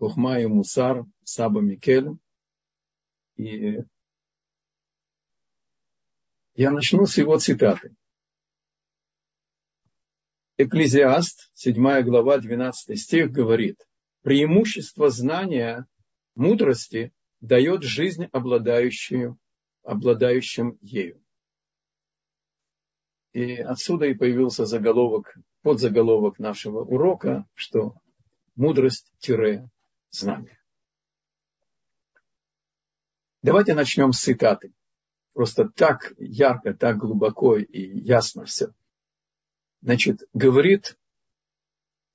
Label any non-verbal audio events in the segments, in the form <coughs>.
Хухма и Мусар, Саба Микель. И я начну с его цитаты. Экклезиаст, 7 глава, 12 стих, говорит, преимущество знания, мудрости дает жизнь обладающую, обладающим ею. И отсюда и появился заголовок, подзаголовок нашего урока, что мудрость-знание. Давайте начнем с цитаты. Просто так ярко, так глубоко и ясно все. Значит, говорит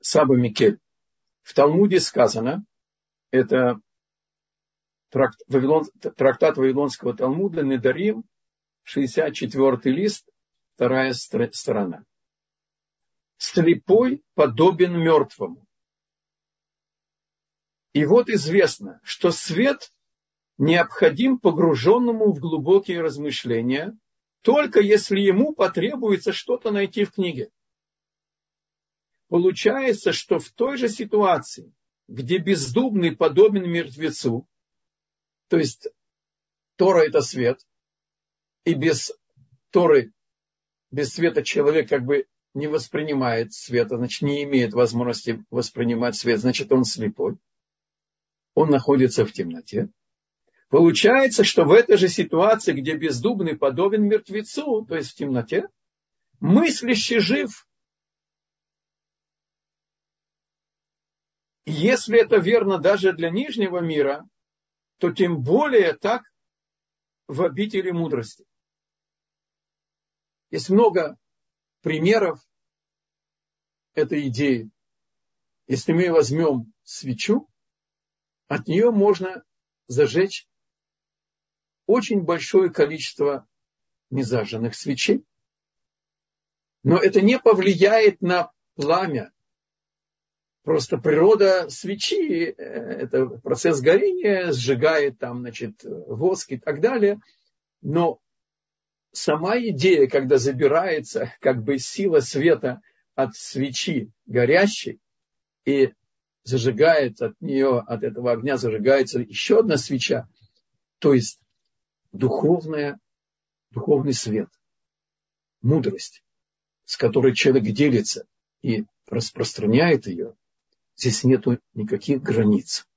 Саба Микель. В Талмуде сказано, это тракт, Вавилон, трактат Вавилонского Талмуда, Недарим, 64 лист, вторая сторона. Слепой подобен мертвому. И вот известно, что свет необходим погруженному в глубокие размышления, только если ему потребуется что-то найти в книге. Получается, что в той же ситуации, где бездумный подобен мертвецу, то есть Тора – это свет, и без Торы, без света человек как бы не воспринимает света, значит, не имеет возможности воспринимать свет, значит, он слепой. Он находится в темноте. Получается, что в этой же ситуации, где бездумный подобен мертвецу, то есть в темноте, мыслящий жив. Если это верно даже для нижнего мира, то тем более так в обители мудрости. Есть много примеров этой идеи. Если мы возьмем свечу, от нее можно зажечь очень большое количество незажженных свечей. Но это не повлияет на пламя. Просто природа свечи, э, это процесс горения, сжигает там, значит, воск и так далее. Но сама идея, когда забирается как бы сила света от свечи горящей и зажигает от нее, от этого огня зажигается еще одна свеча, то есть духовная, духовный свет, мудрость, с которой человек делится и распространяет ее, здесь нет никаких границ.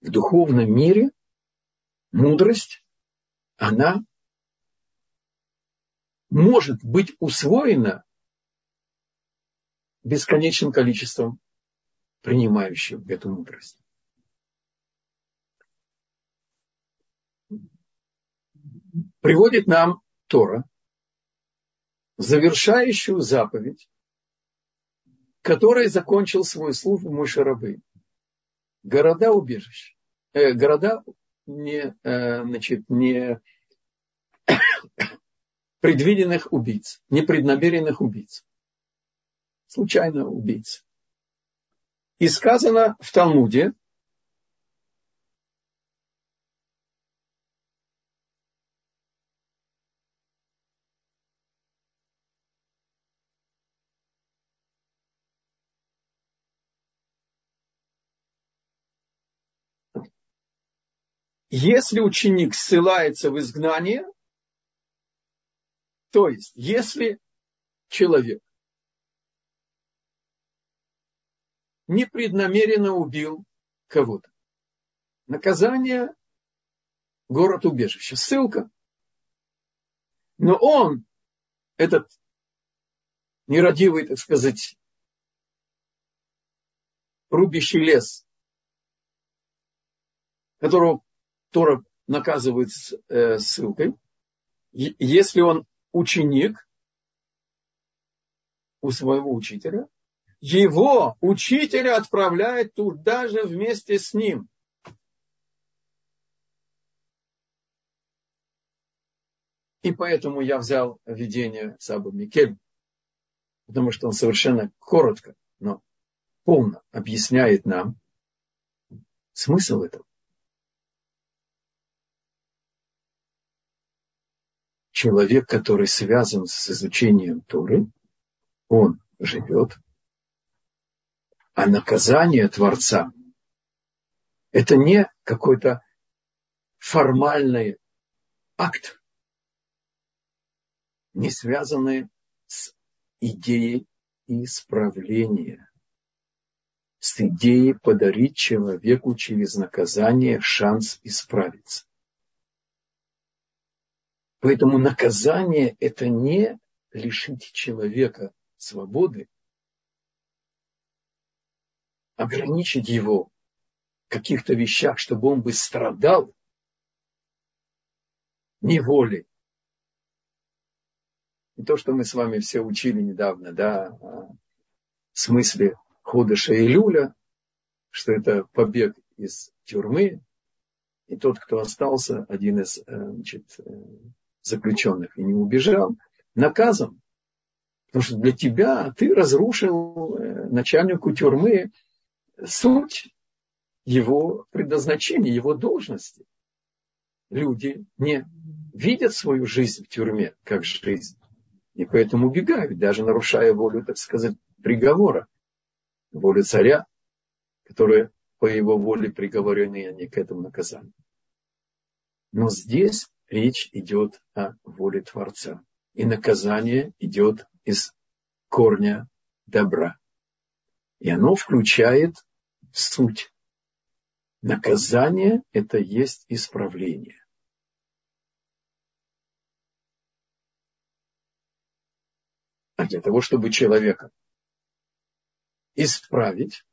В духовном мире мудрость, она может быть усвоена бесконечным количеством принимающих эту мудрость. приводит нам Тора, завершающую заповедь, которой закончил свою службу мой Шарабы. Города убежищ. Э, города не, э, значит, не <coughs> предвиденных убийц, непреднамеренных убийц. Случайно убийц. И сказано в Талмуде, Если ученик ссылается в изгнание, то есть, если человек непреднамеренно убил кого-то, наказание – город убежище, ссылка. Но он, этот нерадивый, так сказать, рубящий лес, которого Тора наказывает э, ссылкой. Если он ученик у своего учителя, его учителя отправляет туда же вместе с ним. И поэтому я взял видение Саба Микель, потому что он совершенно коротко, но полно объясняет нам смысл этого. человек, который связан с изучением Торы, он живет А наказание Творца – это не какой-то формальный акт, не связанный с идеей исправления, с идеей подарить человеку через наказание шанс исправиться. Поэтому наказание – это не лишить человека свободы, ограничить его в каких-то вещах, чтобы он бы страдал неволей. И то, что мы с вами все учили недавно, да, в смысле Ходыша и Люля, что это побег из тюрьмы, и тот, кто остался, один из э, значит, э, заключенных и не убежал, наказан. Потому что для тебя ты разрушил э, начальнику тюрьмы суть его предназначения, его должности. Люди не видят свою жизнь в тюрьме как жизнь. И поэтому убегают, даже нарушая волю, так сказать, приговора. Волю царя, который по его воле приговорены, не к этому наказанию. Но здесь речь идет о воле Творца. И наказание идет из корня добра. И оно включает суть. Наказание – это есть исправление. А для того, чтобы человека исправить,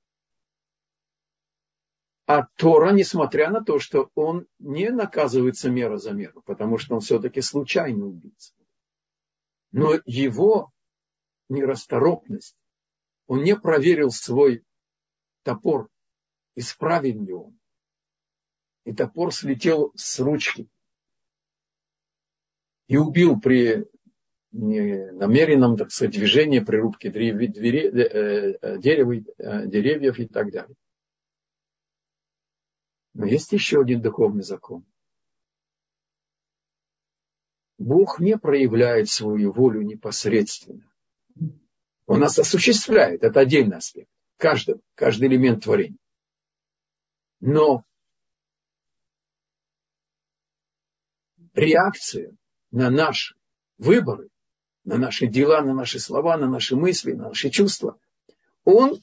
а Тора, несмотря на то, что он не наказывается мера за меру, потому что он все-таки случайный убийца. Но его нерасторопность, он не проверил свой топор, исправен ли он. И топор слетел с ручки. И убил при намеренном, так сказать, движении, при рубке деревьев, деревьев и так далее. Но есть еще один духовный закон. Бог не проявляет свою волю непосредственно. Он нас осуществляет, это отдельный аспект. Каждый, каждый элемент творения. Но реакция на наши выборы, на наши дела, на наши слова, на наши мысли, на наши чувства, он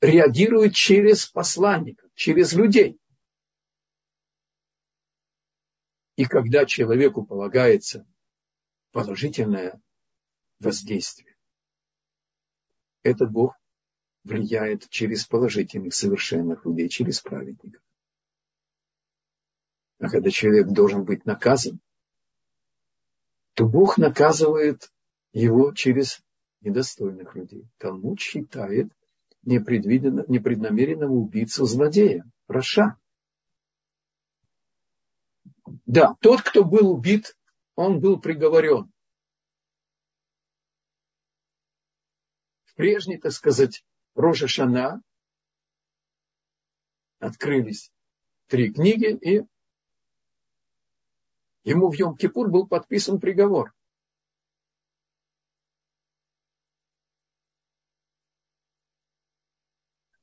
реагирует через посланников, через людей. И когда человеку полагается положительное воздействие, этот Бог влияет через положительных, совершенных людей, через праведников. А когда человек должен быть наказан, то Бог наказывает его через недостойных людей. Талмуд считает непреднамеренного убийцу злодея, Раша. Да, тот, кто был убит, он был приговорен. В прежней, так сказать, Рожа Шана открылись три книги, и ему в Йом-Кипур был подписан приговор.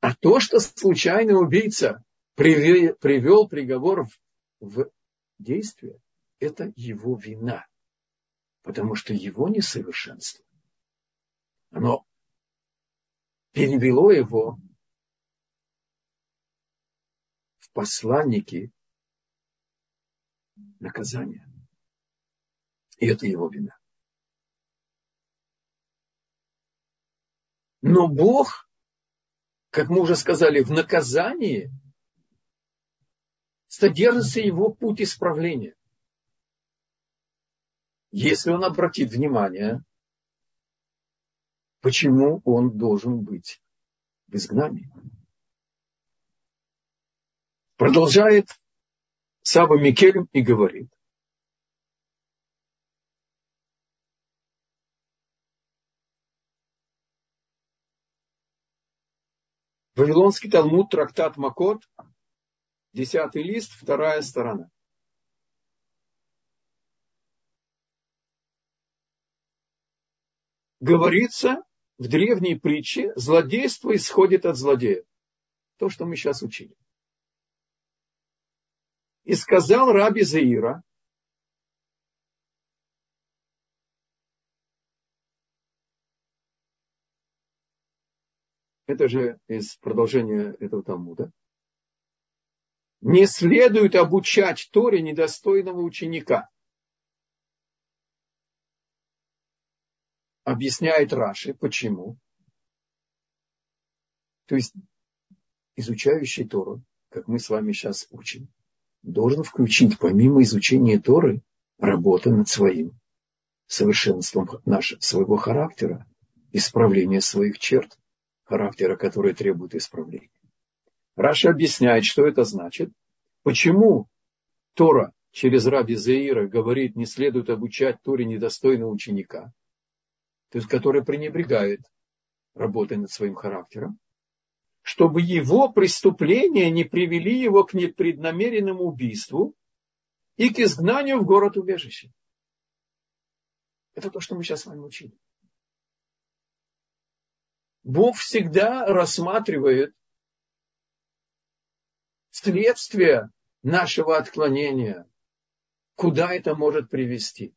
А то, что случайный убийца привел приговор в действие, это его вина. Потому что его несовершенство, оно перевело его в посланники наказания. И это его вина. Но Бог, как мы уже сказали, в наказании содержится его путь исправления. Если он обратит внимание, почему он должен быть в изгнании. Продолжает Саба Микелем и говорит, Вавилонский Талмуд, трактат Макот, Десятый лист, вторая сторона. Говорится в древней притче злодейство исходит от злодея. То, что мы сейчас учили. И сказал раби Заира, это же из продолжения этого Талмуда, не следует обучать Торе недостойного ученика. Объясняет Раши, почему. То есть изучающий Тору, как мы с вами сейчас учим, должен включить помимо изучения Торы работу над своим совершенством нашего, своего характера, исправление своих черт характера, которые требуют исправления. Раша объясняет, что это значит, почему Тора через Раби Заира говорит, не следует обучать Торе недостойного ученика, то есть который пренебрегает работой над своим характером, чтобы его преступления не привели его к непреднамеренному убийству и к изгнанию в город убежище. Это то, что мы сейчас с вами учили. Бог всегда рассматривает следствие нашего отклонения, куда это может привести.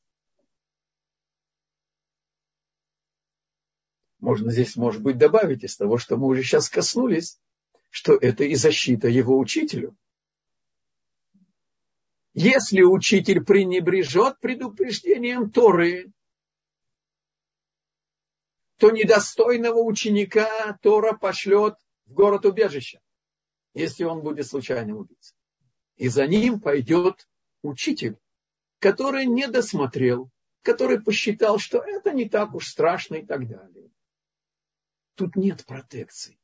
Можно здесь, может быть, добавить из того, что мы уже сейчас коснулись, что это и защита его учителю. Если учитель пренебрежет предупреждением Торы, то недостойного ученика Тора пошлет в город убежища, если он будет случайным убийцей. И за ним пойдет учитель, который не досмотрел, который посчитал, что это не так уж страшно и так далее. Тут нет протекции.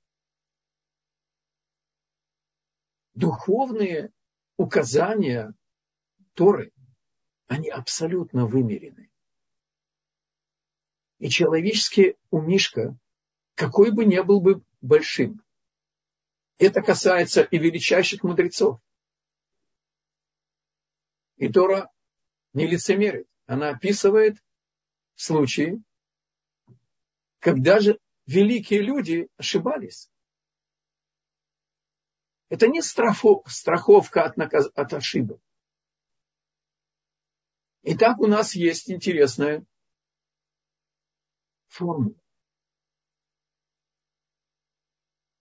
Духовные указания Торы, они абсолютно вымерены. И человеческий умишка, какой бы ни был бы большим, это касается и величайших мудрецов. И Тора не лицемерит. Она описывает случаи, когда же великие люди ошибались. Это не страховка от, наказ... от ошибок. Итак, у нас есть интересная формула,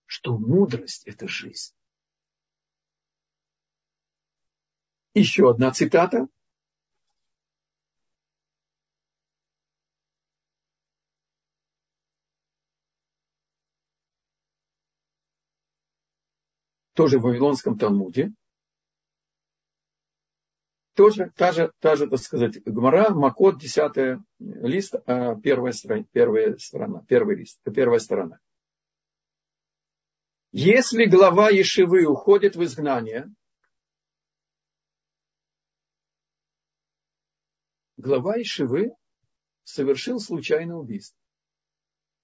что мудрость – это жизнь. Еще одна цитата – тоже в Вавилонском Талмуде, тоже та же, та же, так сказать, Гмара, Макот, 10 лист, а первая, страна, первая сторона, первый лист, первая сторона. Если глава Ешивы уходит в изгнание, глава Ешивы совершил случайное убийство.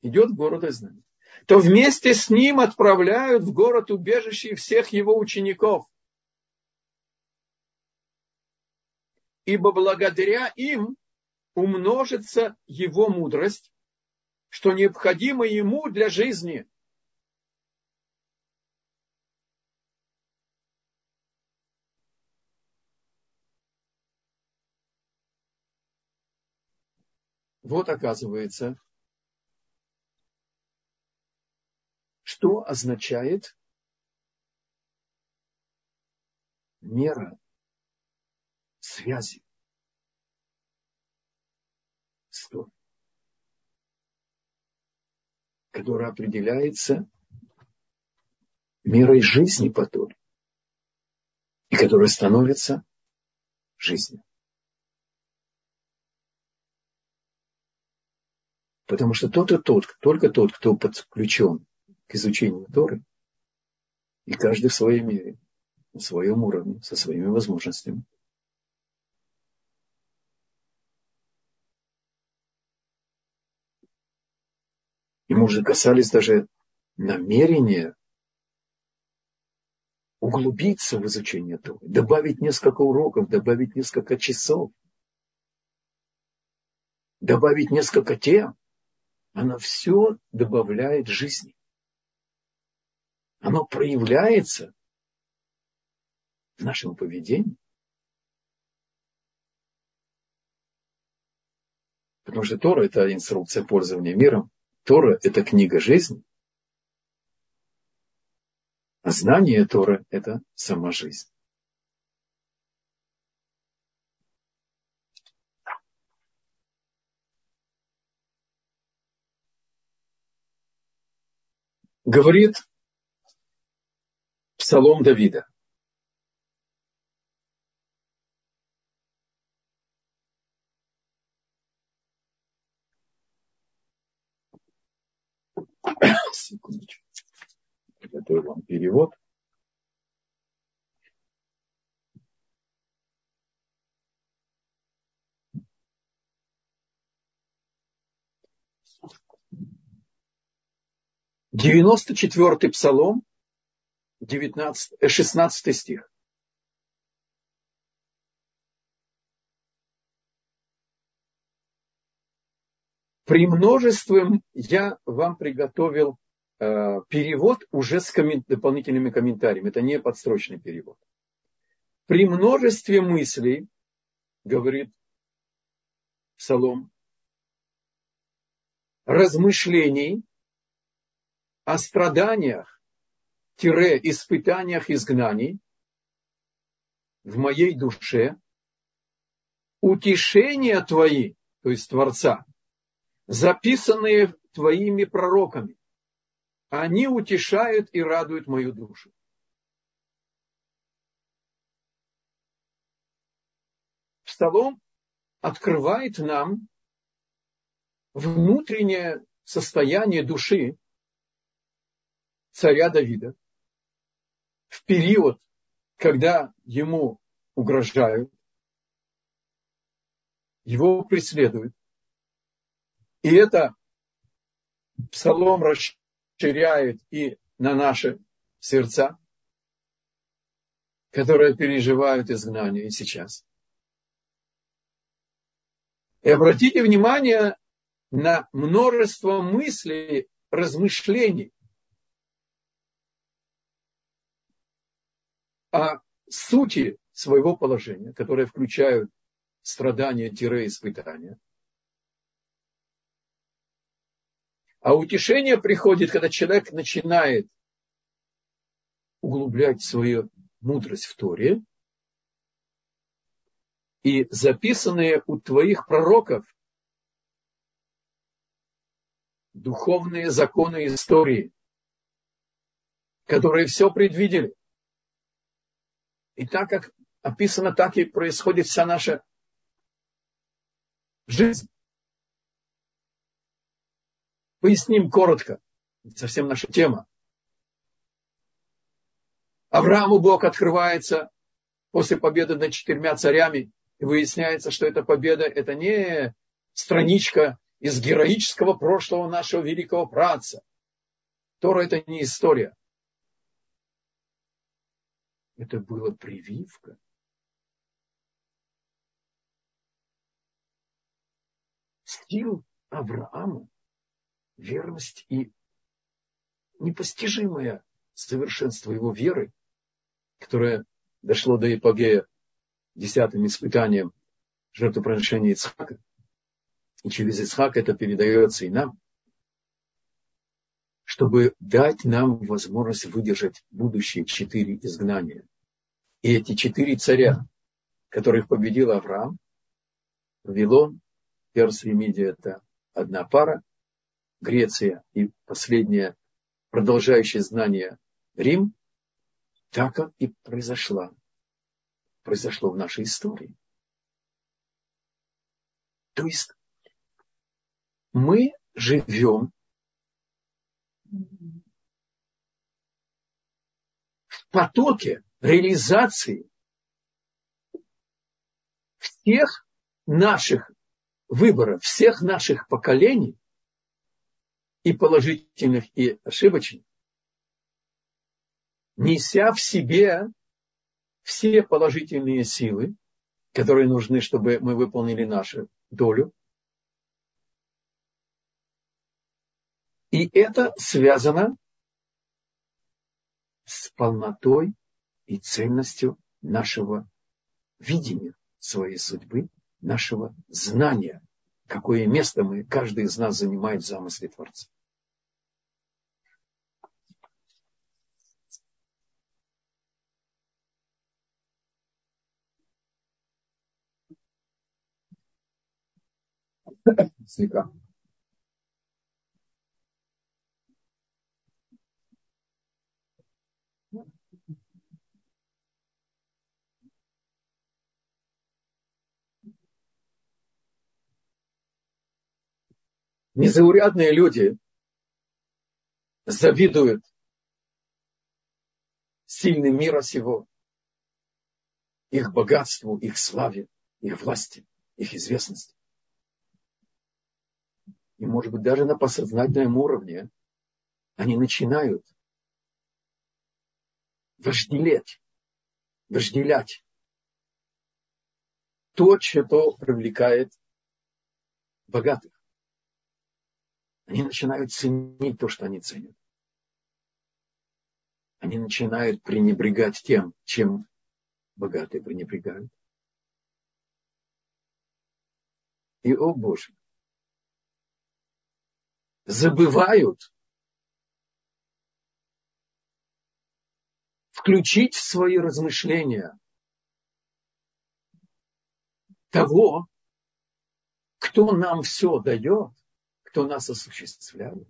Идет в город изгнания то вместе с ним отправляют в город убежище всех его учеников. Ибо благодаря им умножится его мудрость, что необходимо ему для жизни. Вот оказывается, что означает мера связи с которая определяется мерой жизни по Торе, и которая становится жизнью. Потому что тот и тот, только тот, кто подключен к изучению Торы. И каждый в своей мере, на своем уровне, со своими возможностями. И мы уже касались даже намерения углубиться в изучение Торы, добавить несколько уроков, добавить несколько часов, добавить несколько тем, оно все добавляет жизни. Оно проявляется в нашем поведении. Потому что Тора – это инструкция пользования миром. Тора – это книга жизни. А знание Тора – это сама жизнь. Говорит Псалом Давида. Секундочку. Приготовил вам перевод. Девяносто четвертый псалом, 19, 16 стих. При множестве я вам приготовил э, перевод уже с коммен, дополнительными комментариями. Это не подстрочный перевод. При множестве мыслей, говорит Псалом, размышлений о страданиях, тире, испытаниях изгнаний в моей душе, утешения твои, то есть Творца, записанные твоими пророками. Они утешают и радуют мою душу. Псалом открывает нам внутреннее состояние души царя Давида в период, когда ему угрожают, его преследуют, и это псалом расширяет и на наши сердца, которые переживают изгнание и сейчас. И обратите внимание на множество мыслей, размышлений о сути своего положения, которые включают страдания-испытания, А утешение приходит, когда человек начинает углублять свою мудрость в Торе, и записанные у твоих пророков духовные законы истории, которые все предвидели. И так как описано, так и происходит вся наша жизнь. Поясним коротко. Совсем наша тема. Аврааму Бог открывается после победы над четырьмя царями. И выясняется, что эта победа – это не страничка из героического прошлого нашего великого праца. Тора – это не история. Это была прививка. Стил Авраама верность и непостижимое совершенство его веры, которое дошло до эпогея десятым испытанием жертвоприношения Ицхака. И через Ицхака это передается и нам, чтобы дать нам возможность выдержать будущие четыре изгнания. И эти четыре царя, которых победил Авраам, Вавилон, Перс и Мидия – это одна пара, Греция и последнее продолжающее знание Рим, так и произошло, произошло в нашей истории. То есть мы живем в потоке реализации всех наших выборов, всех наших поколений и положительных, и ошибочных, неся в себе все положительные силы, которые нужны, чтобы мы выполнили нашу долю, И это связано с полнотой и цельностью нашего видения своей судьбы, нашего знания, какое место мы, каждый из нас занимает в замысле Творца. Слегка. Незаурядные люди завидуют сильным мира сего, их богатству, их славе, их власти, их известности. И, может быть, даже на подсознательном уровне они начинают вожделеть, вожделять то, что привлекает богатых. Они начинают ценить то, что они ценят. Они начинают пренебрегать тем, чем богатые пренебрегают. И, о Боже, забывают включить в свои размышления того, кто нам все дает, кто нас осуществляет.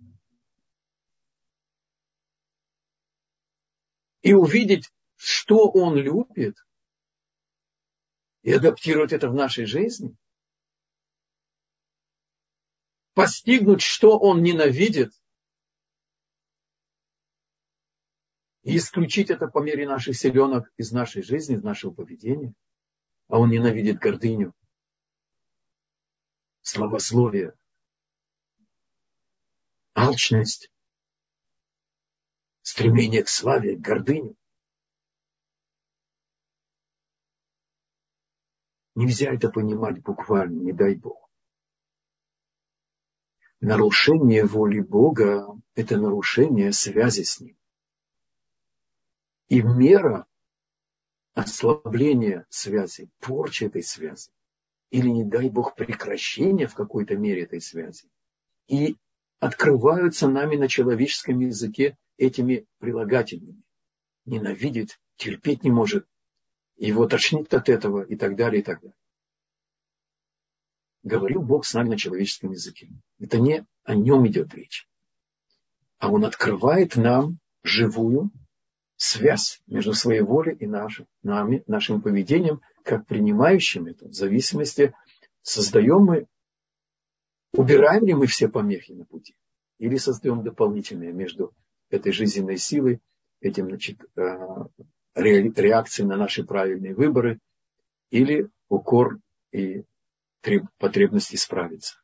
И увидеть, что он любит, и адаптировать это в нашей жизни. Постигнуть, что он ненавидит, и исключить это по мере наших селенок из нашей жизни, из нашего поведения. А он ненавидит гордыню, славословие, алчность, стремление к славе, гордыню. Нельзя это понимать буквально, не дай Бог. Нарушение воли Бога – это нарушение связи с Ним. И мера ослабления связи, порчи этой связи, или, не дай Бог, прекращения в какой-то мере этой связи, и открываются нами на человеческом языке этими прилагательными. Ненавидит, терпеть не может, его тошнит от этого и так далее, и так далее. Говорил Бог с нами на человеческом языке. Это не о нем идет речь. А Он открывает нам живую связь между своей волей и нашим, нами, нашим поведением, как принимающим это, в зависимости, создаем мы Убираем ли мы все помехи на пути? Или создаем дополнительные между этой жизненной силой, этим значит, э, реакцией на наши правильные выборы, или укор и потребность исправиться?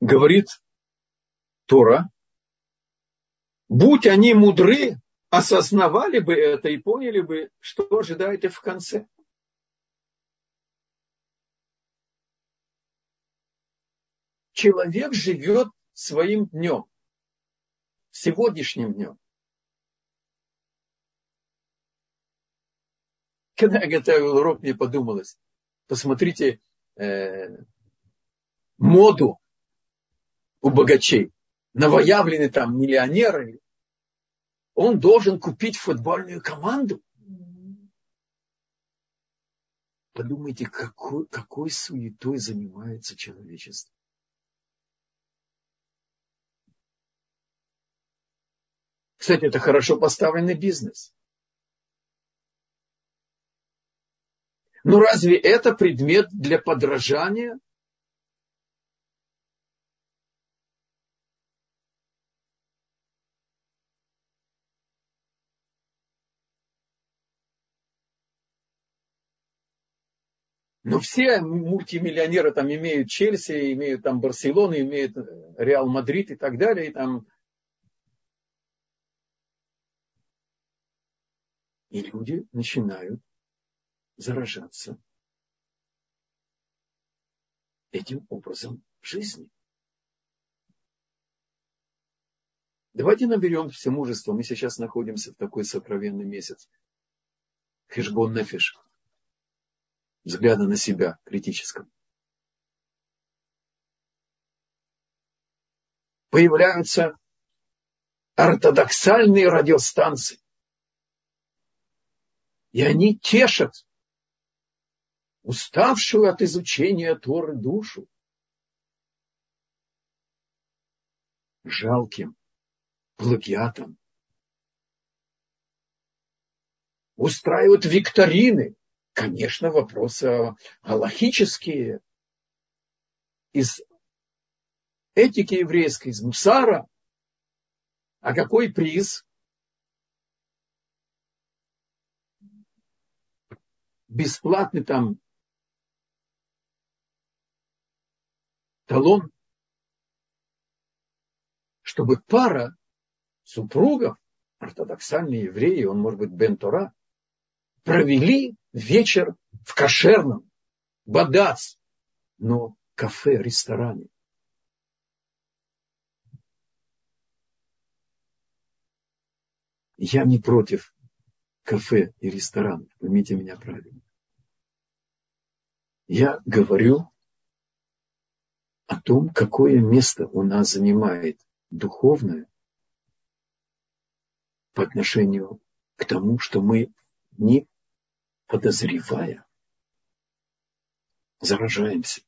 Говорит Тора, будь они мудры, осознавали бы это и поняли бы, что ожидает их в конце. Человек живет своим днем, сегодняшним днем. Когда я готовил урок, мне подумалось, посмотрите э, моду у богачей. Новоявленный там миллионеры, он должен купить футбольную команду. Подумайте, какой, какой суетой занимается человечество. Кстати, это хорошо поставленный бизнес. Но разве это предмет для подражания? Но все мультимиллионеры там имеют Чельси, имеют там Барселону, имеют э, Реал Мадрид и так далее. И, там... и люди начинают заражаться этим образом жизни. Давайте наберем все мужество. Мы сейчас находимся в такой сокровенный месяц. Хешбон нефиш. Взгляда на себя критическом. Появляются ортодоксальные радиостанции. И они тешат уставшую от изучения Торы душу. Жалким плагиатом. Устраивают викторины. Конечно, вопросы галахические. Из этики еврейской, из мусара. А какой приз? Бесплатный там талон, чтобы пара супругов, ортодоксальные евреи, он может быть Бен Тора, провели вечер в кошерном, бадац, но кафе, ресторане. Я не против кафе и ресторанов, поймите меня правильно. Я говорю о том, какое место у нас занимает духовное по отношению к тому, что мы не подозревая заражаемся.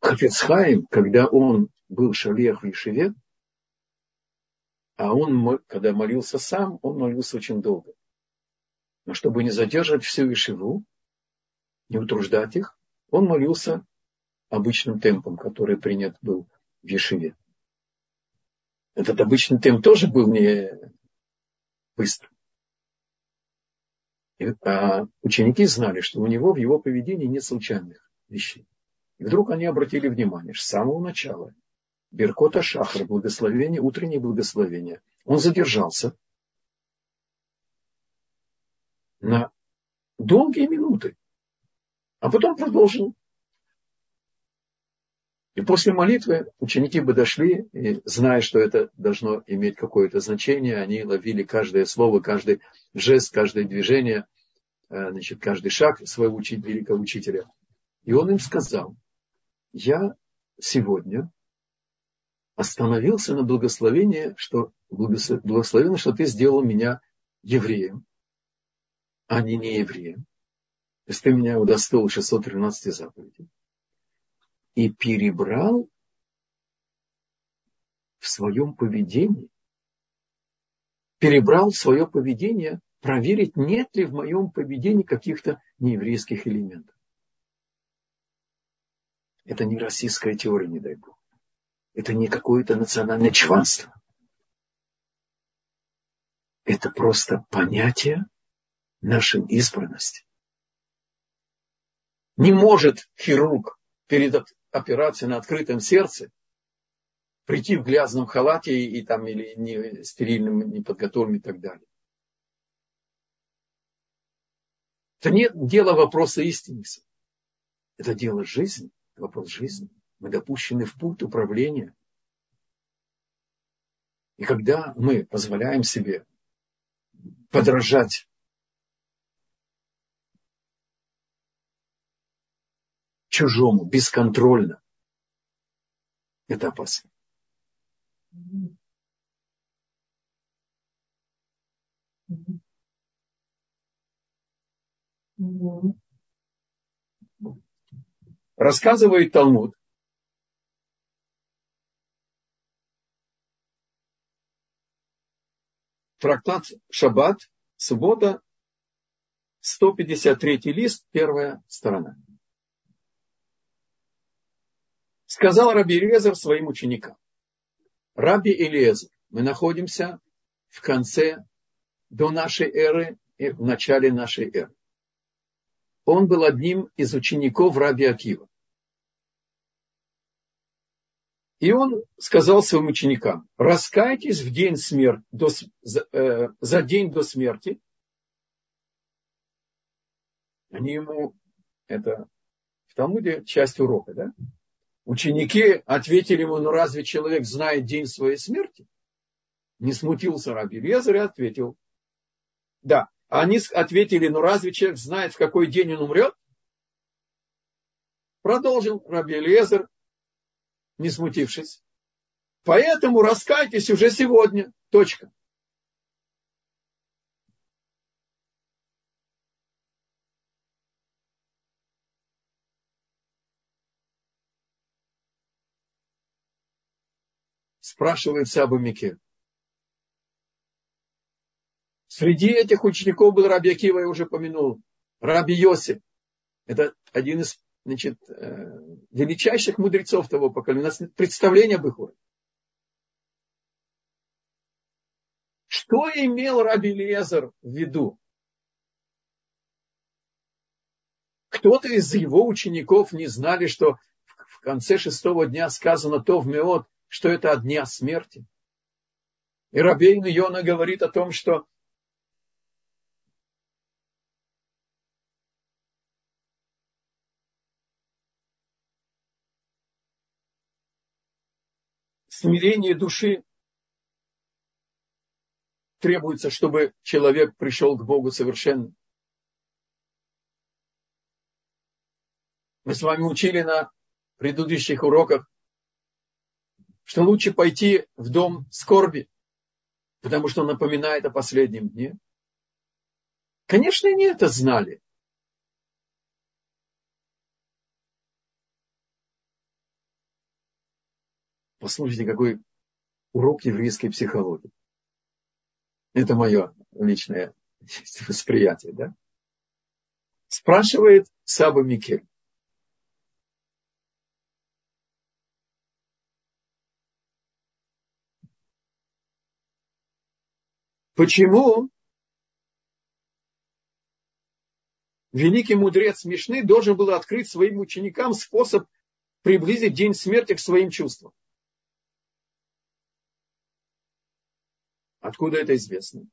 Хафецхайм, когда он был шалех в Ешеве, а он, когда молился сам, он молился очень долго. Но чтобы не задерживать всю Ешеву, не утруждать их, он молился обычным темпом, который принят был в Ешиве. Этот обычный темп тоже был не быстро. А ученики знали, что у него в его поведении нет случайных вещей. И вдруг они обратили внимание, что с самого начала Беркота Шахар, благословение, утреннее благословение, он задержался на долгие минуты. А потом продолжил. И после молитвы ученики бы дошли, и зная, что это должно иметь какое-то значение, они ловили каждое слово, каждый жест, каждое движение, э, значит, каждый шаг своего учителя, великого учителя. И он им сказал, я сегодня остановился на благословении, что благословенно, что ты сделал меня евреем, а не не евреем. То есть ты меня удостоил 613 заповедей. И перебрал в своем поведении, перебрал свое поведение, проверить, нет ли в моем поведении каких-то нееврейских элементов. Это не российская теория, не дай бог. Это не какое-то национальное чванство. Это просто понятие нашей избранности. Не может хирург перед операцией на открытом сердце прийти в грязном халате и, и там или не стерильным, не подготовленным и так далее. Это не дело вопроса истинности. Это дело жизни, вопрос жизни. Мы допущены в пункт управления. И когда мы позволяем себе подражать чужому, бесконтрольно. Это опасно. Рассказывает Талмуд, трактат Шаббат, суббота, 153 лист, первая сторона. Сказал Раби Элиезер своим ученикам. Раби Элиезер, мы находимся в конце, до нашей эры и в начале нашей эры. Он был одним из учеников Раби Акива. И он сказал своим ученикам, раскайтесь в день смерти, до, за, э, за день до смерти Они ему, это в Талмуде часть урока, да? Ученики ответили ему, ну разве человек знает день своей смерти? Не смутился Раби Лезарь и ответил, да. Они ответили, ну разве человек знает, в какой день он умрет? Продолжил Раби Лезер, не смутившись. Поэтому раскайтесь уже сегодня. Точка. Спрашивает Саба Микель. Среди этих учеников был Раби Акива, я уже помянул, Раби Йосиф. Это один из значит, э, величайших мудрецов того поколения. У нас нет об их уровне. Что имел Раби Лезер в виду? Кто-то из его учеников не знали, что в конце шестого дня сказано то в Меот, что это от дня смерти. И Рабейн Йона говорит о том, что смирение души требуется, чтобы человек пришел к Богу совершенно. Мы с вами учили на предыдущих уроках, что лучше пойти в дом скорби, потому что он напоминает о последнем дне. Конечно, они это знали. Послушайте, какой урок еврейской психологии. Это мое личное <laughs> восприятие, да? Спрашивает Саба Микель. Почему великий мудрец Мишны должен был открыть своим ученикам способ приблизить день смерти к своим чувствам? Откуда это известно?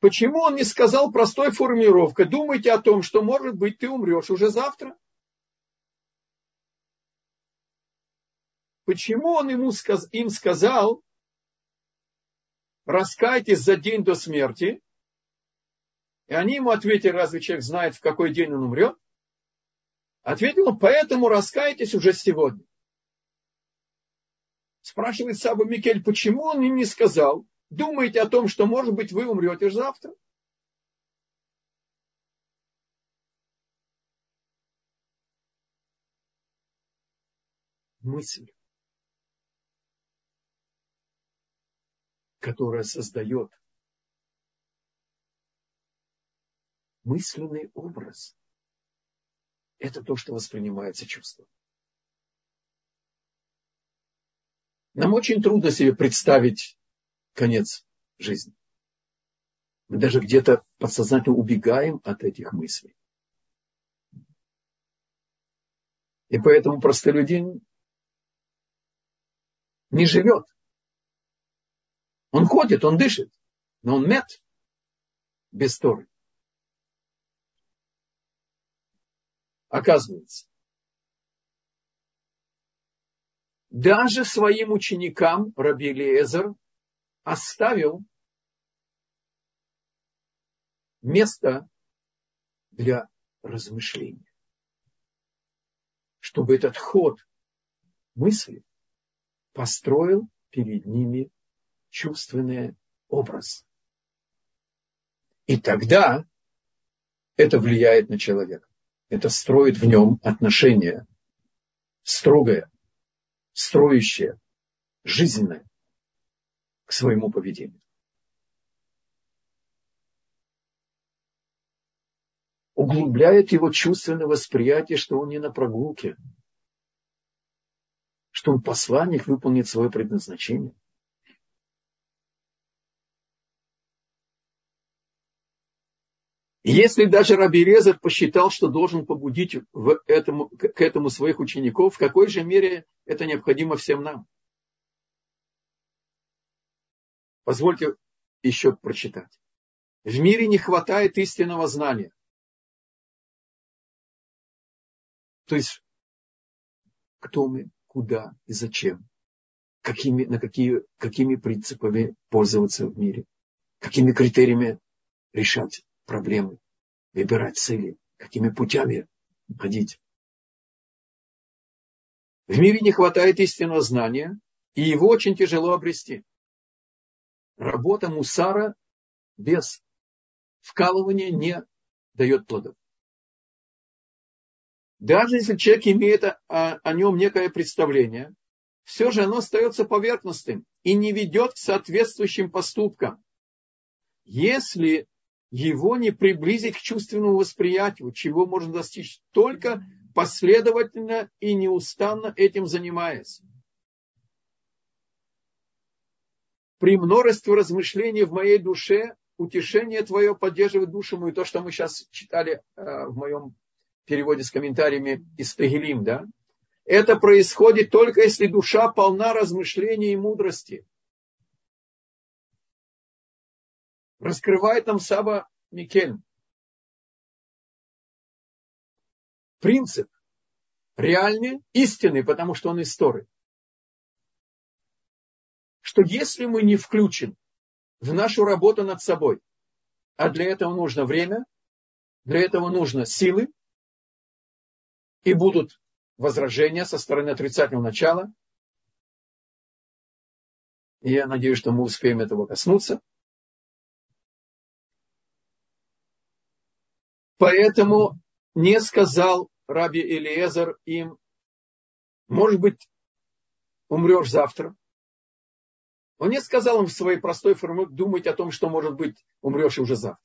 Почему он не сказал простой формулировкой, думайте о том, что, может быть, ты умрешь уже завтра? Почему он ему, им сказал, раскайтесь за день до смерти? И они ему ответили, разве человек знает, в какой день он умрет? Ответил он, поэтому раскайтесь уже сегодня. Спрашивает Саба Микель, почему он им не сказал, думаете о том, что, может быть, вы умрете завтра? Мысль. Которая создает мысленный образ. Это то, что воспринимается чувством. Нам очень трудно себе представить конец жизни. Мы даже где-то подсознательно убегаем от этих мыслей. И поэтому простолюдин не живет он ходит, он дышит, но он мед без Торы. Оказывается, даже своим ученикам Раби Лезер оставил место для размышления. Чтобы этот ход мысли построил перед ними чувственный образ. И тогда это влияет на человека. Это строит в нем отношения строгое, строящее, жизненное к своему поведению. Углубляет его чувственное восприятие, что он не на прогулке, что он посланник выполнит свое предназначение – Если даже Раби Резер посчитал, что должен побудить в этому, к этому своих учеников, в какой же мере это необходимо всем нам? Позвольте еще прочитать. В мире не хватает истинного знания. То есть, кто мы, куда и зачем, какими, на какие, какими принципами пользоваться в мире, какими критериями решать проблемы, выбирать цели, какими путями ходить. В мире не хватает истинного знания, и его очень тяжело обрести. Работа мусара без вкалывания не дает плодов. Даже если человек имеет о, о нем некое представление, все же оно остается поверхностным и не ведет к соответствующим поступкам. Если его не приблизить к чувственному восприятию, чего можно достичь только последовательно и неустанно этим занимаясь. При множестве размышлений в моей душе утешение твое поддерживает душу мою. То, что мы сейчас читали э, в моем переводе с комментариями из Тагилим, да? Это происходит только если душа полна размышления и мудрости. Раскрывает нам Саба Микель. Принцип реальный, истинный, потому что он историк. Что если мы не включим в нашу работу над собой, а для этого нужно время, для этого нужно силы, и будут возражения со стороны отрицательного начала. И я надеюсь, что мы успеем этого коснуться. Поэтому не сказал Раби Элиезер им, может быть, умрешь завтра. Он не сказал им в своей простой форме думать о том, что, может быть, умрешь уже завтра.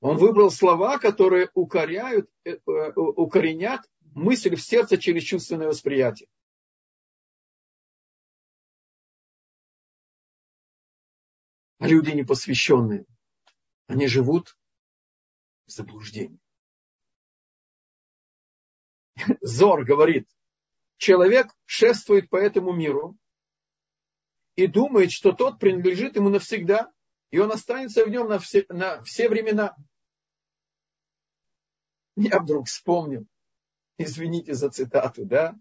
Он выбрал слова, которые укоряют, э, э, укоренят мысль в сердце через чувственное восприятие. А люди непосвященные, они живут в заблуждении. Зор говорит, человек шествует по этому миру и думает, что тот принадлежит ему навсегда, и он останется в нем на все, на все времена. Я вдруг вспомнил, извините за цитату, да?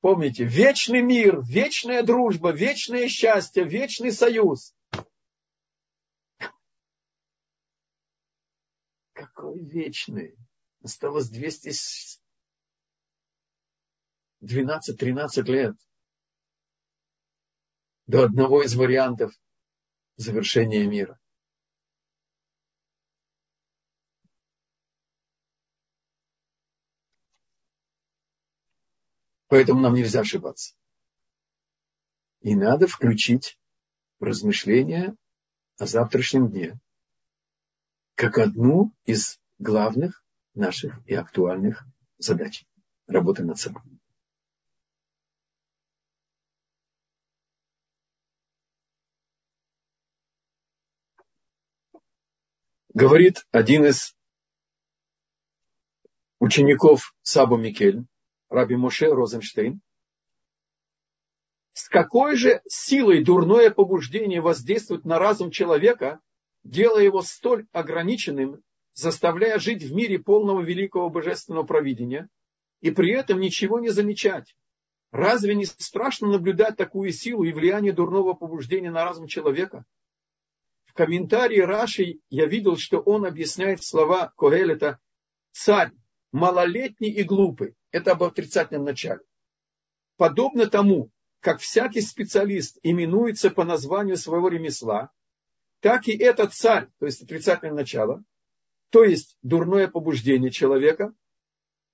Помните, вечный мир, вечная дружба, вечное счастье, вечный союз. Какой вечный? Осталось 212-13 лет до одного из вариантов завершения мира. Поэтому нам нельзя ошибаться. И надо включить размышления о завтрашнем дне как одну из главных наших и актуальных задач работы над собой. Говорит один из учеников Сабу Микель, Раби Моше Розенштейн, с какой же силой дурное побуждение воздействует на разум человека, делая его столь ограниченным, заставляя жить в мире полного великого божественного провидения, и при этом ничего не замечать. Разве не страшно наблюдать такую силу и влияние дурного побуждения на разум человека? В комментарии Раши я видел, что он объясняет слова Когелета «Царь, малолетний и глупый». Это об отрицательном начале. Подобно тому, как всякий специалист именуется по названию своего ремесла, так и этот царь, то есть отрицательное начало, то есть дурное побуждение человека,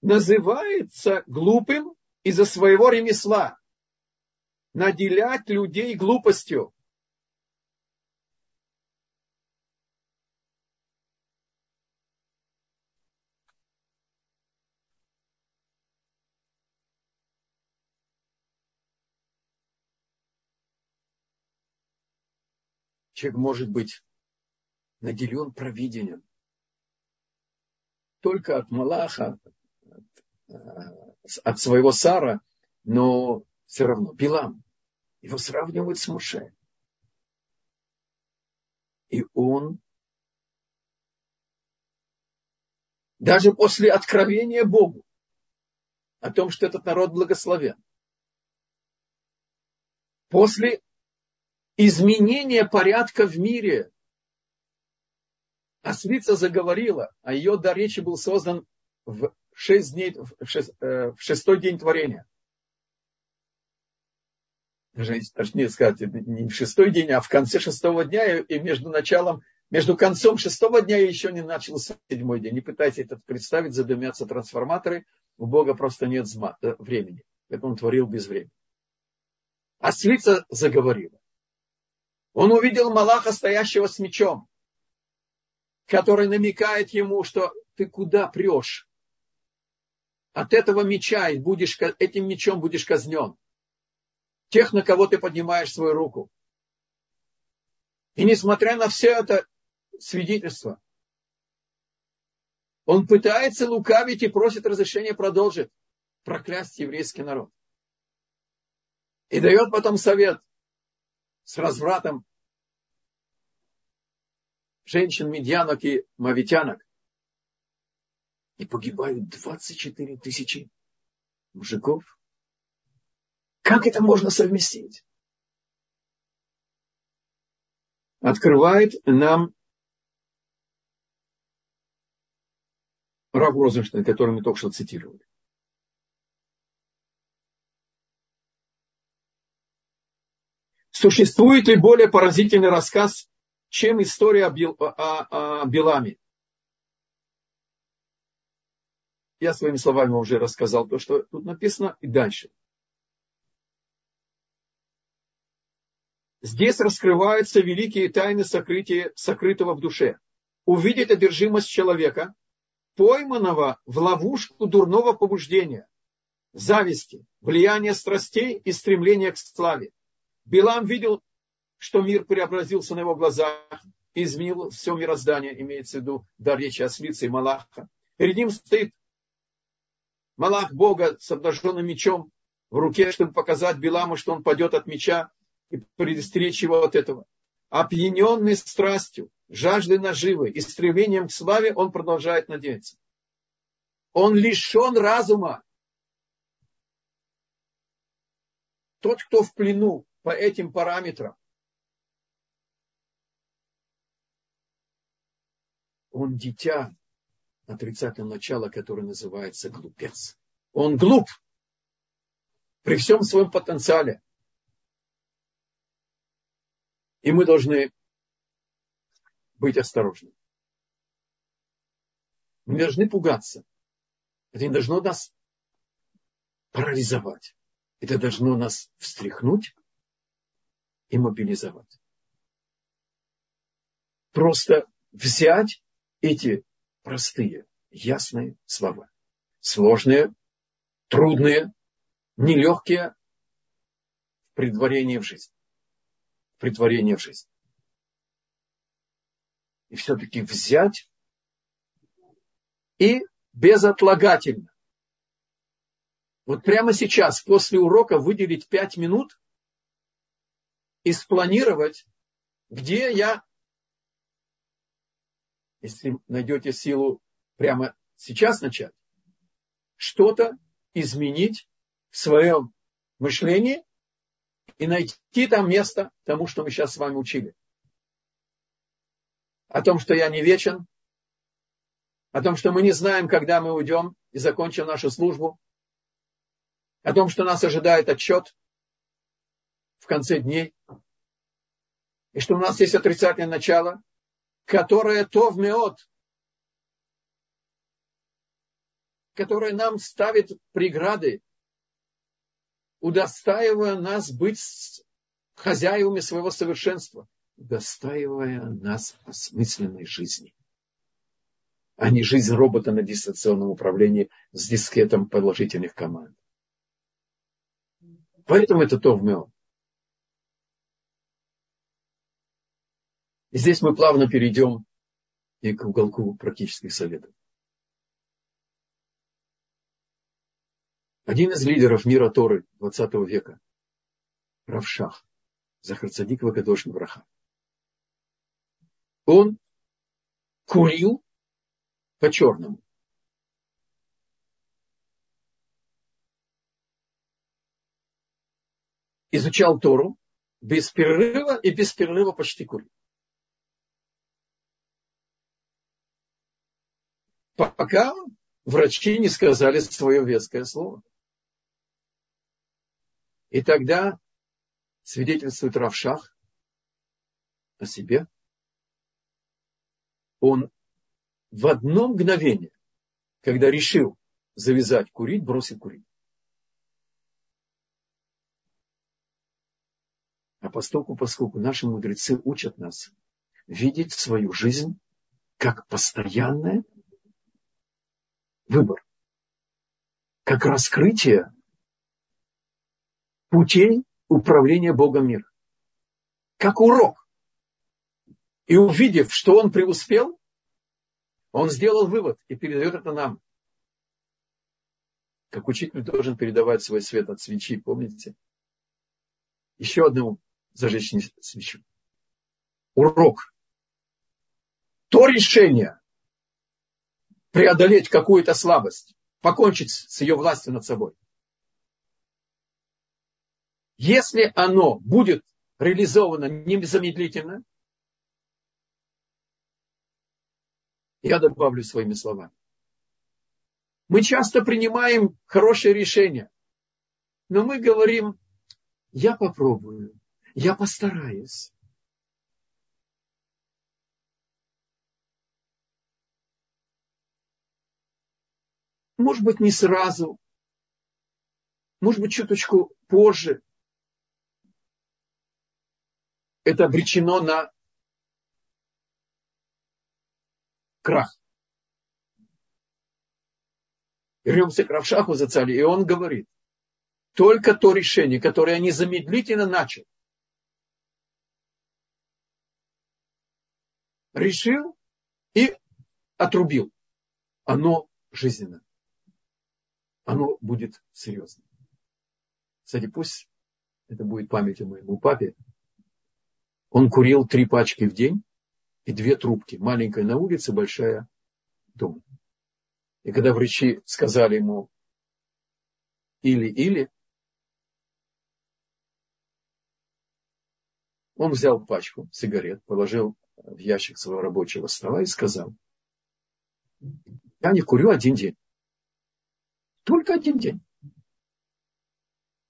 называется глупым из-за своего ремесла. Наделять людей глупостью. человек может быть наделен провидением. Только от Малаха, от, э, от своего Сара, но все равно Билам. Его сравнивают с Муше. И он даже после откровения Богу о том, что этот народ благословен, после изменения порядка в мире, Ослица заговорила, а ее дар речи был создан в, шесть дней, в, шест, э, в шестой день творения. Даже, точнее сказать, не в шестой день, а в конце шестого дня и между началом, между концом шестого дня и еще не начался седьмой день. Не пытайтесь это представить, задымятся трансформаторы, у Бога просто нет э, времени. Это он творил без времени. Ослица заговорила. Он увидел Малаха, стоящего с мечом, который намекает ему, что ты куда прешь? От этого меча и будешь, этим мечом будешь казнен. Тех, на кого ты поднимаешь свою руку. И несмотря на все это свидетельство, он пытается лукавить и просит разрешения продолжить проклясть еврейский народ. И дает потом совет с развратом женщин, медьянок и мавитянок. И погибают 24 тысячи мужиков. Как это можно совместить? Открывает нам Рав Розенштейн, который мы только что цитировали. Существует ли более поразительный рассказ, чем история о, о Биламе? Я своими словами уже рассказал то, что тут написано, и дальше. Здесь раскрываются великие тайны сокрытия, сокрытого в душе. Увидеть одержимость человека, пойманного в ловушку дурного побуждения, зависти, влияния страстей и стремления к славе. Билам видел, что мир преобразился на его глазах, изменил все мироздание, имеется в виду дар речи ослицы и Малаха. Перед ним стоит Малах Бога с обнаженным мечом в руке, чтобы показать Биламу, что он падет от меча и предостеречь его от этого. Опьяненный страстью, жаждой наживы и стремлением к славе, он продолжает надеяться. Он лишен разума. Тот, кто в плену по этим параметрам, он дитя отрицательного начала, которое называется глупец. Он глуп при всем своем потенциале. И мы должны быть осторожны. Мы должны пугаться. Это не должно нас парализовать. Это должно нас встряхнуть и мобилизовать. Просто взять эти простые, ясные слова. Сложные, трудные, нелегкие в предварении в жизнь. Предварение в жизнь и все-таки взять и безотлагательно. Вот прямо сейчас, после урока, выделить пять минут и спланировать, где я, если найдете силу прямо сейчас начать, что-то изменить в своем мышлении и найти там место тому, что мы сейчас с вами учили. О том, что я не вечен, о том, что мы не знаем, когда мы уйдем и закончим нашу службу, о том, что нас ожидает отчет конце дней, и что у нас есть отрицательное начало, которое то в меот, которое нам ставит преграды, удостаивая нас быть хозяевами своего совершенства достаивая нас осмысленной жизни, а не жизнь робота на дистанционном управлении с дискетом положительных команд. Поэтому это то в И здесь мы плавно перейдем и к уголку практических советов. Один из лидеров мира Торы 20 века, Равшах, Захарцадик Вакадош Браха, он курил по-черному. Изучал Тору без перерыва и без перерыва почти курил. Пока врачи не сказали свое веское слово. И тогда свидетельствует Равшах о себе. Он в одно мгновение, когда решил завязать курить, бросил курить. А поскольку, поскольку наши мудрецы учат нас видеть свою жизнь как постоянное выбор, как раскрытие путей управления Богом мира, как урок. И увидев, что он преуспел, он сделал вывод и передает это нам. Как учитель должен передавать свой свет от свечи, помните? Еще одному зажечь свечу. Урок. То решение преодолеть какую-то слабость, покончить с ее властью над собой. Если оно будет реализовано незамедлительно, я добавлю своими словами. Мы часто принимаем хорошее решение, но мы говорим, я попробую, я постараюсь. Может быть, не сразу. Может быть, чуточку позже. Это обречено на крах. Вернемся к Равшаху Зацали, и он говорит, только то решение, которое они замедлительно начали, решил и отрубил. Оно жизненно. Оно будет серьезно. Кстати, пусть это будет памятью моему папе. Он курил три пачки в день и две трубки. Маленькая на улице, большая дома. И когда врачи сказали ему или-или, он взял пачку сигарет, положил в ящик своего рабочего стола и сказал, я не курю один день. Только один день.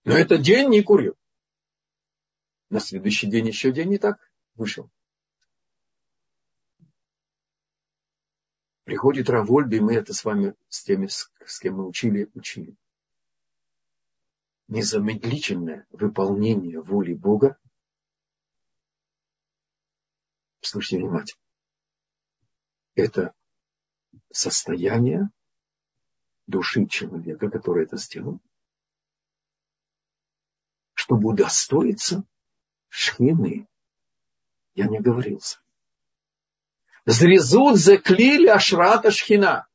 Но этот день не курил. На следующий день еще день не так вышел. Приходит Равольби, мы это с вами, с теми, с, с кем мы учили, учили. Незамедлительное выполнение воли Бога слушайте внимательно, это состояние души человека, который это сделал, чтобы удостоиться шхины. Я не говорился. Зрезут заклили ашрата шхина.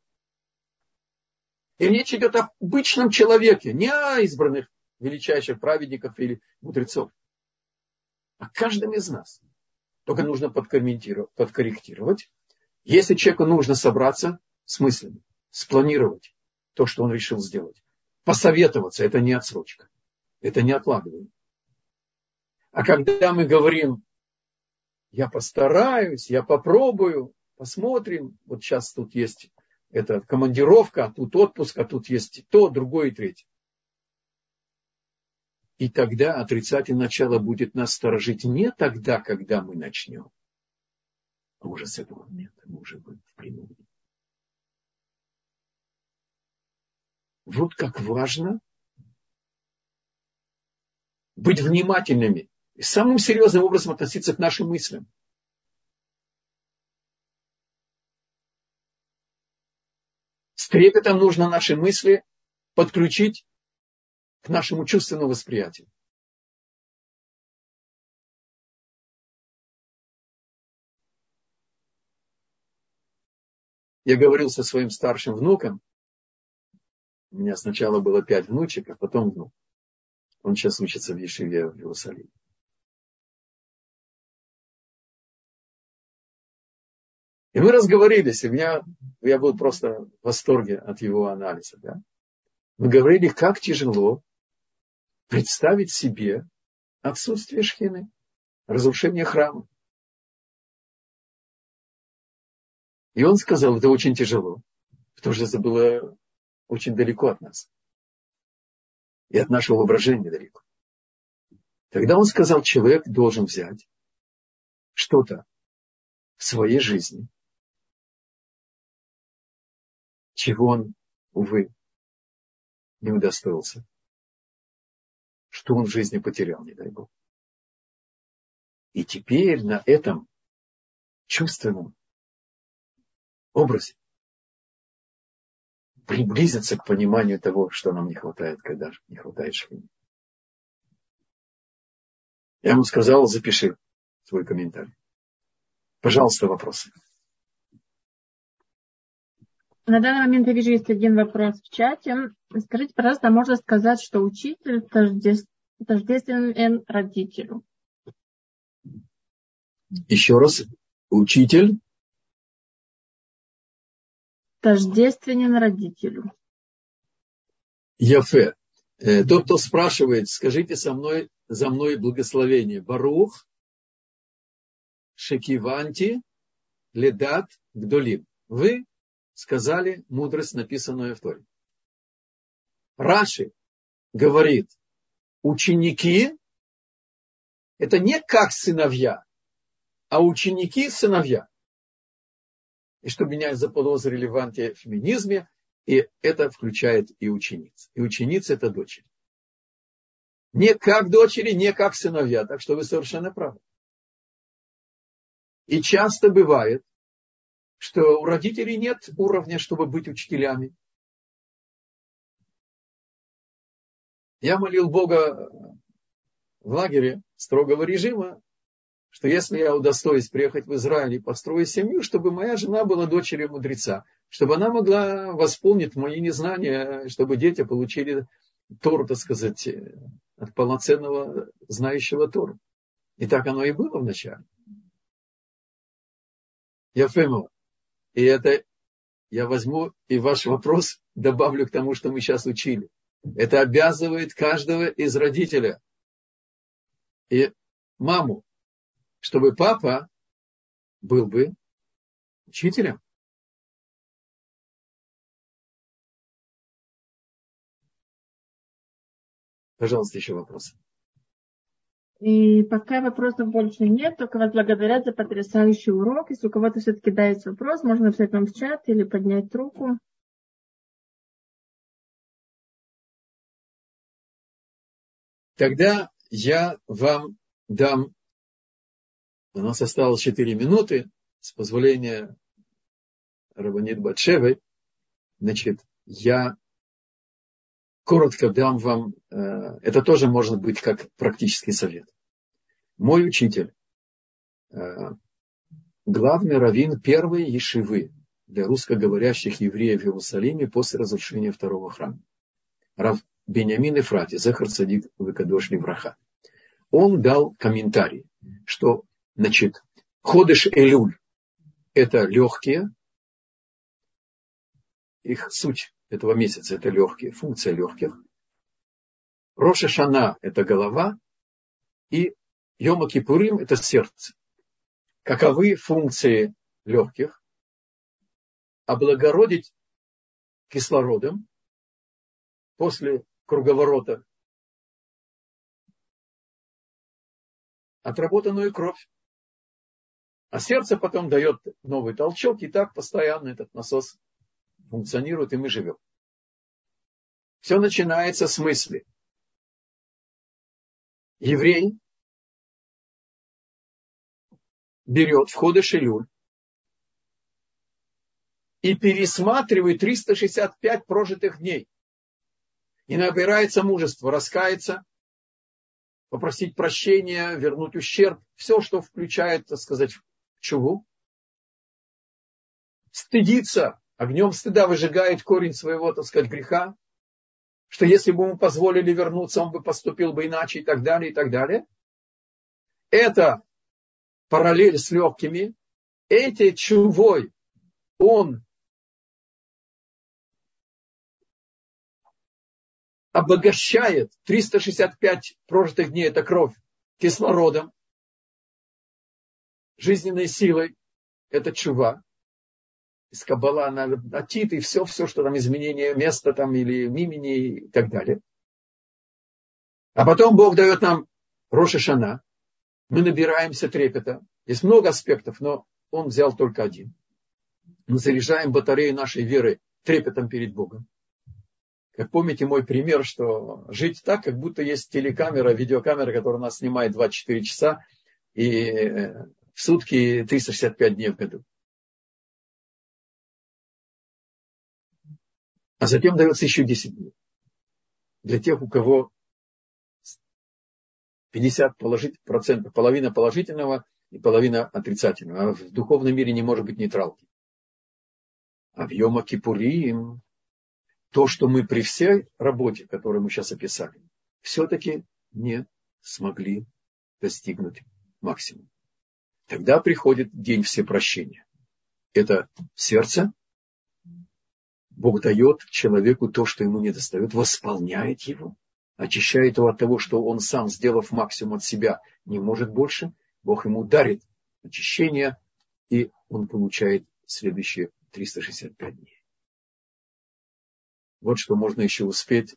И речь идет о обычном человеке, не о избранных величайших праведников или мудрецов, а каждом из нас. Только нужно подкорректировать. Если человеку нужно собраться с мыслями, спланировать то, что он решил сделать, посоветоваться, это не отсрочка, это не откладывание. А когда мы говорим, я постараюсь, я попробую, посмотрим, вот сейчас тут есть эта командировка, а тут отпуск, а тут есть то, другое и третье. И тогда отрицательное начало будет нас сторожить не тогда, когда мы начнем, а уже с этого момента мы уже будем в плену. Вот как важно быть внимательными и самым серьезным образом относиться к нашим мыслям. С трепетом нужно наши мысли подключить к нашему чувственному восприятию. Я говорил со своим старшим внуком. У меня сначала было пять внучек, а потом внук. Он сейчас учится в Ешиве в Иерусалиме. И мы разговорились, и меня, я был просто в восторге от его анализа. Да? Мы говорили, как тяжело представить себе отсутствие шхины, разрушение храма. И он сказал, это очень тяжело, потому что это было очень далеко от нас. И от нашего воображения далеко. Тогда он сказал, человек должен взять что-то в своей жизни, чего он, увы, не удостоился, что он в жизни потерял, не дай Бог. И теперь на этом чувственном образе приблизиться к пониманию того, что нам не хватает, когда не хватает шхины. Я ему сказал, запиши свой комментарий. Пожалуйста, вопросы. На данный момент я вижу, есть один вопрос в чате. Скажите, пожалуйста, можно сказать, что учитель тождествен родителю? Еще раз. Учитель тождественен родителю. Яфе. Э, тот, кто спрашивает, скажите со мной, за мной благословение. Барух, Шекиванти, Ледат, Гдолим. Вы сказали мудрость, написанную в Торе. Раши говорит, ученики это не как сыновья, а ученики сыновья. И чтобы меня заподозрили в антифеминизме, и это включает и учениц. И ученицы это дочери. Не как дочери, не как сыновья. Так что вы совершенно правы. И часто бывает, что у родителей нет уровня, чтобы быть учителями. Я молил Бога в лагере строгого режима, что если я удостоюсь приехать в Израиль и построить семью, чтобы моя жена была дочерью мудреца, чтобы она могла восполнить мои незнания, чтобы дети получили Тору, так сказать, от полноценного знающего Тору. И так оно и было вначале. Я понял. И это я возьму и ваш вопрос добавлю к тому, что мы сейчас учили. Это обязывает каждого из родителя и маму, чтобы папа был бы учителем. Пожалуйста, еще вопросы. И пока вопросов больше нет, только вас благодарят за потрясающий урок. Если у кого-то все-таки дается вопрос, можно написать нам в чат или поднять руку. Тогда я вам дам, у нас осталось 4 минуты, с позволения Рабанит Батшевы, значит, я коротко дам вам, э, это тоже может быть как практический совет. Мой учитель, э, главный раввин первой ешивы для русскоговорящих евреев в Иерусалиме после разрушения второго храма. Рав Бениамин Эфрати, Зехар Садик Выкадош Левраха. Он дал комментарий, что, значит, Ходыш Элюль – это легкие, их суть этого месяца – это легкие, функция легких. Роша Шана – это голова, и Йома Кипурим – это сердце. Каковы функции легких? Облагородить кислородом после круговорота отработанную кровь. А сердце потом дает новый толчок, и так постоянно этот насос функционирует, и мы живем. Все начинается с мысли. Еврей берет входы Шилюль и пересматривает 365 прожитых дней. И набирается мужество, раскаяться, попросить прощения, вернуть ущерб. Все, что включает, так сказать, чуву. Стыдиться, огнем стыда выжигает корень своего, так сказать, греха, что если бы ему позволили вернуться, он бы поступил бы иначе и так далее, и так далее. Это параллель с легкими. Эти чувой он обогащает 365 прожитых дней, это кровь, кислородом, жизненной силой. Это чува. Из Каббала на атит и все, все, что там изменение места там или мимени и так далее. А потом Бог дает нам Роша Шана. Мы набираемся трепета. Есть много аспектов, но он взял только один. Мы заряжаем батарею нашей веры трепетом перед Богом. Как помните мой пример, что жить так, как будто есть телекамера, видеокамера, которая нас снимает 24 часа и э, в сутки 365 дней в году. А затем дается еще 10 дней. Для тех, у кого 50 положить, процентов, половина положительного и половина отрицательного. А в духовном мире не может быть нейтралки. А в Кипурим то, что мы при всей работе, которую мы сейчас описали, все-таки не смогли достигнуть максимума. Тогда приходит день всепрощения. Это сердце. Бог дает человеку то, что ему не достает, восполняет его, очищает его от того, что он сам, сделав максимум от себя, не может больше. Бог ему дарит очищение, и он получает следующие 365 дней. Вот что можно еще успеть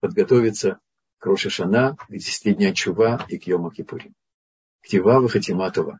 подготовиться к Рошашана, к 10 дня Чува и к Йома Кипурим. Ктива Вахатиматова.